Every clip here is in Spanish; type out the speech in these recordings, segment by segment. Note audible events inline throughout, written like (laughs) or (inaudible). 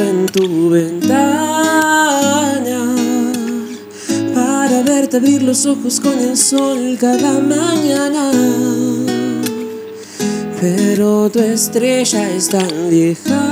en tu ventana para verte abrir los ojos con el sol cada mañana. Pero tu estrella es tan lejana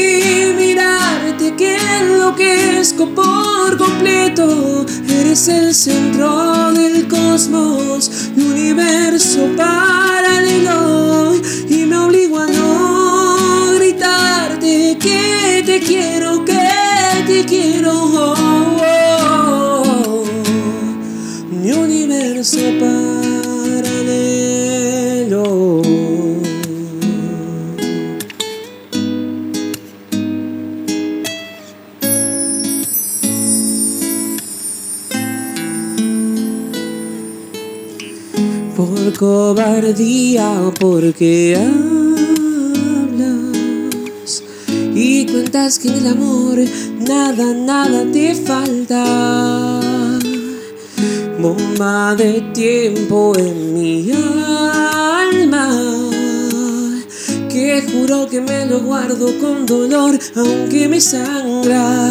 enloquezco por completo. Eres el centro del cosmos, universo paralelo. Y me obligo Por cobardía, porque hablas y cuentas que el amor nada, nada te falta. Bomba de tiempo en mi alma que juro que me lo guardo con dolor, aunque me sangra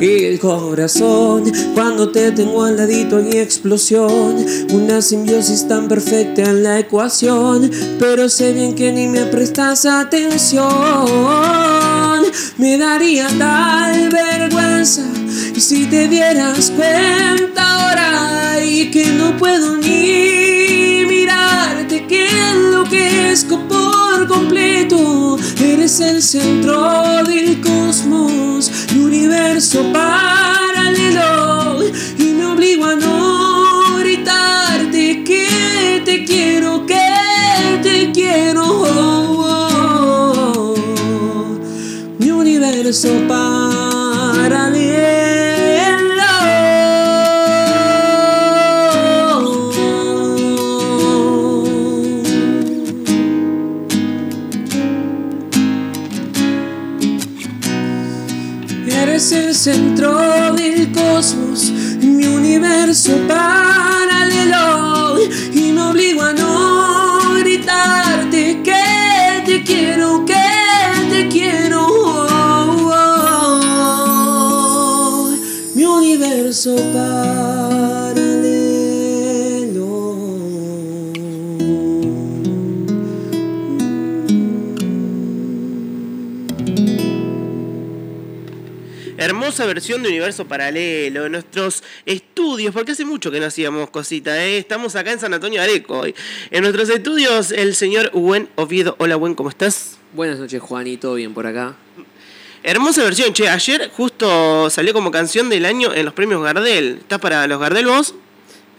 el corazón. Cuando te tengo al ladito hay explosión, una simbiosis tan perfecta en la ecuación, pero sé bien que ni me prestas atención. Me daría tal vergüenza si te dieras cuenta ahora y que no puedo ni Eres el centro del cosmos, mi universo paralelo. Y me obligo a no gritarte que te quiero, que te quiero. Oh, oh, oh. Mi universo paralelo. Eres el centro del cosmos, mi universo paralelo. Y me obligo a no gritarte que te quiero, que te quiero. Oh. Mi universo paralelo. Hermosa versión de Universo Paralelo, en nuestros estudios, porque hace mucho que no hacíamos cositas, ¿eh? estamos acá en San Antonio de Areco hoy. En nuestros estudios, el señor Buen Oviedo. Hola, Buen, ¿cómo estás? Buenas noches, Juanito, bien por acá. Hermosa versión, che, ayer justo salió como canción del año en los premios Gardel. ¿Estás para los Gardel vos?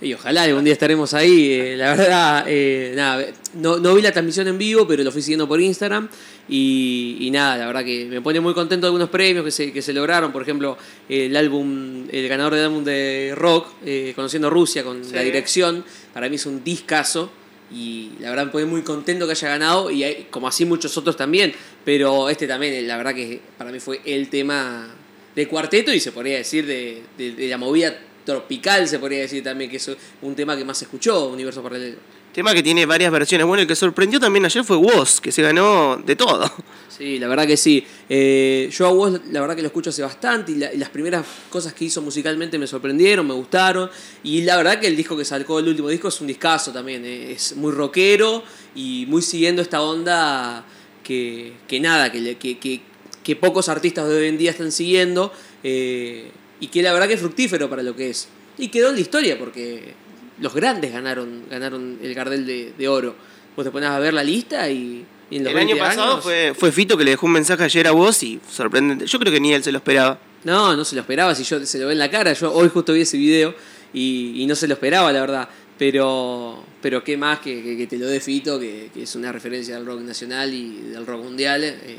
Y ojalá algún día estaremos ahí. eh, la verdad, eh, nada, no, no vi la transmisión en vivo, pero lo fui siguiendo por Instagram. Y, y nada, la verdad que me pone muy contento de algunos premios que se, que se lograron. Por ejemplo, el álbum, el ganador del álbum de rock, eh, Conociendo Rusia, con Sí. la dirección. Para mí es un discazo. Y la verdad me pone muy contento que haya ganado. Y hay, como así muchos otros también. Pero este también, la verdad que para mí fue el tema de cuarteto y se podría decir de, de- de la movida tropical, se podría decir también, que es un tema que más se escuchó, Universo Paralelo. Tema que tiene varias versiones. Bueno, el que sorprendió también ayer fue Woz, que se ganó de todo. Sí, la verdad que sí. Eh, yo a vos, la verdad que lo escucho hace bastante y, la- y las primeras cosas que hizo musicalmente me sorprendieron, me gustaron. Y la verdad que el disco que sacó, el último disco, es un discazo también. eh, Es muy rockero y muy siguiendo esta onda que, que nada, que, que, que pocos artistas de hoy en día están siguiendo. eh, y que la verdad que es fructífero para lo que es. Y quedó en la historia porque los grandes ganaron, ganaron el Gardel de, de oro. Vos te pones a ver la lista y, y en los El año 20 pasado años- fue, fue Fito que le dejó un mensaje ayer a vos y sorprendente. Yo creo que ni él se lo esperaba. No, no se lo esperaba, si yo se lo ve en la cara. Yo hoy justo vi ese video y, y no se lo esperaba, la verdad. Pero, pero qué más que, que, que te lo dé Fito, que, que es una referencia del rock nacional y del rock mundial. eh,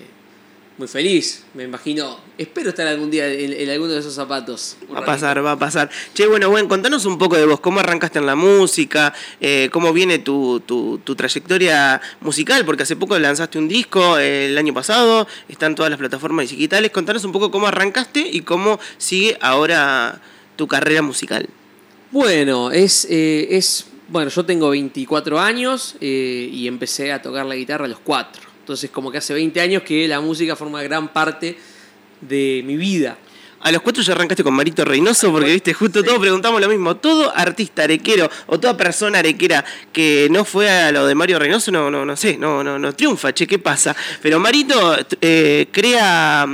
muy feliz, me imagino. Espero estar algún día en, en alguno de esos zapatos. Va a pasar, va a pasar. Che, bueno, bueno, contanos un poco de vos, cómo arrancaste en la música, eh, cómo viene tu, tu, tu trayectoria musical, porque hace poco lanzaste un disco eh, el año pasado, está en todas las plataformas digitales. Contanos un poco cómo arrancaste y cómo sigue ahora tu carrera musical. Bueno, es, eh, es. Bueno, yo tengo 24 años eh, y empecé a tocar la guitarra a los 4. Entonces, como que hace 20 años que la música forma gran parte de mi vida. A los cuatro ya arrancaste con Marito Reynoso, porque viste, justo todos preguntamos lo mismo. Todo artista arequero o toda persona arequera que no fue a lo de Mario Reynoso, no, no, no sé, no, no, no triunfa, che, ¿qué pasa? Pero Marito eh, crea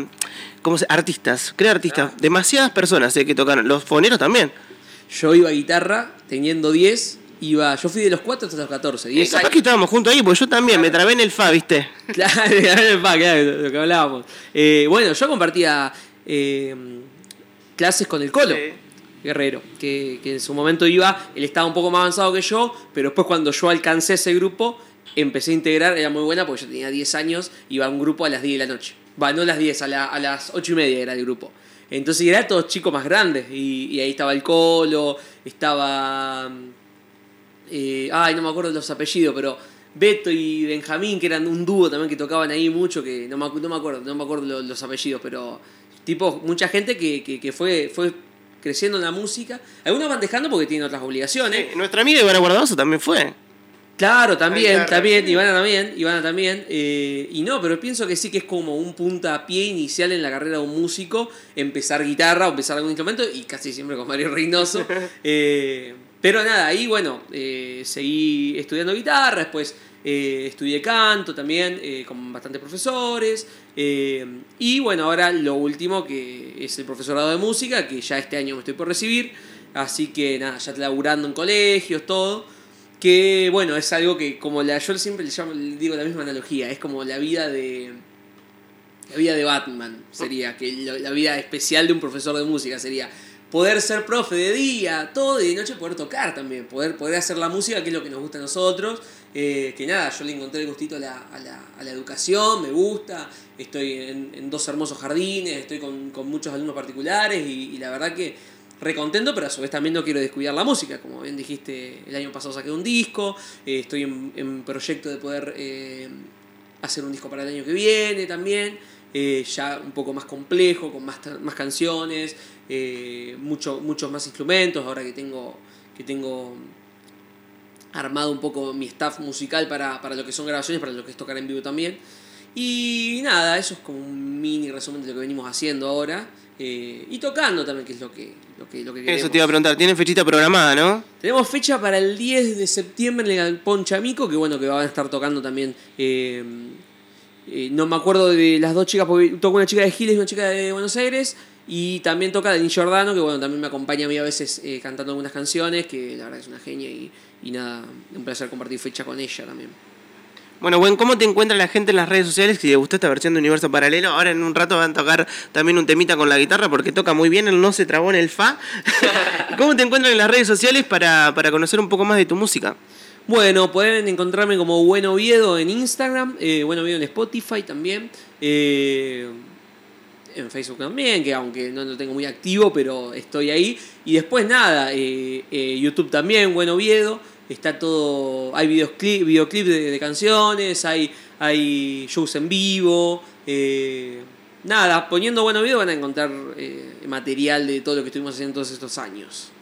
¿cómo se? artistas, crea artistas. Demasiadas personas eh, que tocaron. Los foneros también. Yo iba a guitarra teniendo 10, iba, yo fui de los 4 hasta los 14. Eh, 10 capaz años. que estábamos juntos ahí, porque yo también me trabé en el FA, ¿viste? (laughs) Claro, pa, claro, lo que hablábamos. Eh, bueno, yo compartía eh, clases con el Colo. Sí. Guerrero, que, que en su momento iba, él estaba un poco más avanzado que yo, pero después cuando yo alcancé ese grupo, empecé a integrar, era muy buena porque yo tenía 10 años, iba a un grupo a las 10 de la noche. Va, no a las 10, a, la- a las 8 y media era el grupo. Entonces era todos chicos más grandes, y, y ahí estaba el Colo, estaba... eh, ay, no me acuerdo los apellidos, pero Beto y Benjamín, que eran un dúo también que tocaban ahí mucho, que no me, no me acuerdo, no me acuerdo lo- los, apellidos, pero tipo, mucha gente que, que, que fue, fue creciendo en la música. Algunos van dejando porque tienen otras obligaciones. Nuestra amiga Ivana Guardadoso también fue. Claro, también, también. Ivana también, Ivana también. eh, y no, pero pienso que sí que es como un puntapié inicial en la carrera de un músico, empezar guitarra o empezar algún instrumento, y casi siempre con Mario Reynoso. (laughs) Eh, pero nada, ahí bueno, eh, seguí estudiando guitarra, después eh, estudié canto también, eh, con bastantes profesores. eh, y bueno, ahora lo último que es el profesorado de música, que ya este año me estoy por recibir. Así que nada, ya laburando en colegios, todo que bueno, es algo que como la yo siempre le llamo, le digo la misma analogía, es como la vida de la vida de Batman sería, que la vida especial de un profesor de música sería poder ser profe de día, todo y de noche poder tocar también, poder, poder hacer la música, que es lo que nos gusta a nosotros, eh, que nada, yo le encontré el gustito a la, a la, a la educación, me gusta, estoy en, en dos hermosos jardines, estoy con, con muchos alumnos particulares y, y la verdad que recontento, pero a su vez también no quiero descuidar la música. Como bien dijiste, el año pasado saqué un disco, eh, estoy en, en proyecto de poder eh, hacer un disco para el año que viene también, eh, ya un poco más complejo, con más, más canciones, eh, mucho, muchos más instrumentos, ahora que tengo, que tengo armado un poco mi staff musical para, para lo que son grabaciones, para lo que es tocar en vivo también. Y nada, eso es como un mini resumen de lo que venimos haciendo ahora. eh, y tocando también, que es lo que, lo que, lo que queremos. Eso te iba a preguntar, tienen fechita programada, ¿no? Tenemos fecha para el 10 de septiembre en el Galpón Chamico, que bueno, que van a estar tocando también. eh, eh, no me acuerdo de las dos chicas, porque toca una chica de Giles y una chica de Buenos Aires. Y también toca Denis Giordano, que bueno, también me acompaña a mí a veces eh, cantando algunas canciones, que la verdad es una genia y, y nada, un placer compartir fecha con ella también. Bueno, bueno, ¿cómo te encuentra la gente en las redes sociales? Si te gustó esta versión de Universo Paralelo, ahora en un rato van a tocar también un temita con la guitarra porque toca muy bien, no se trabó en el fa. (laughs) ¿Cómo te encuentran en las redes sociales para, para conocer un poco más de tu música? Bueno, pueden encontrarme como Buen Oviedo en Instagram, eh, Buen en Spotify también, eh, en Facebook también, que aunque no lo tengo muy activo, pero estoy ahí. Y después nada, eh, eh, YouTube también, Buen Oviedo, está todo, hay videoclip, videoclip de, canciones, hay, hay shows en vivo, nada, poniendo Buen Oviedo van a encontrar material de todo lo que estuvimos haciendo todos estos años.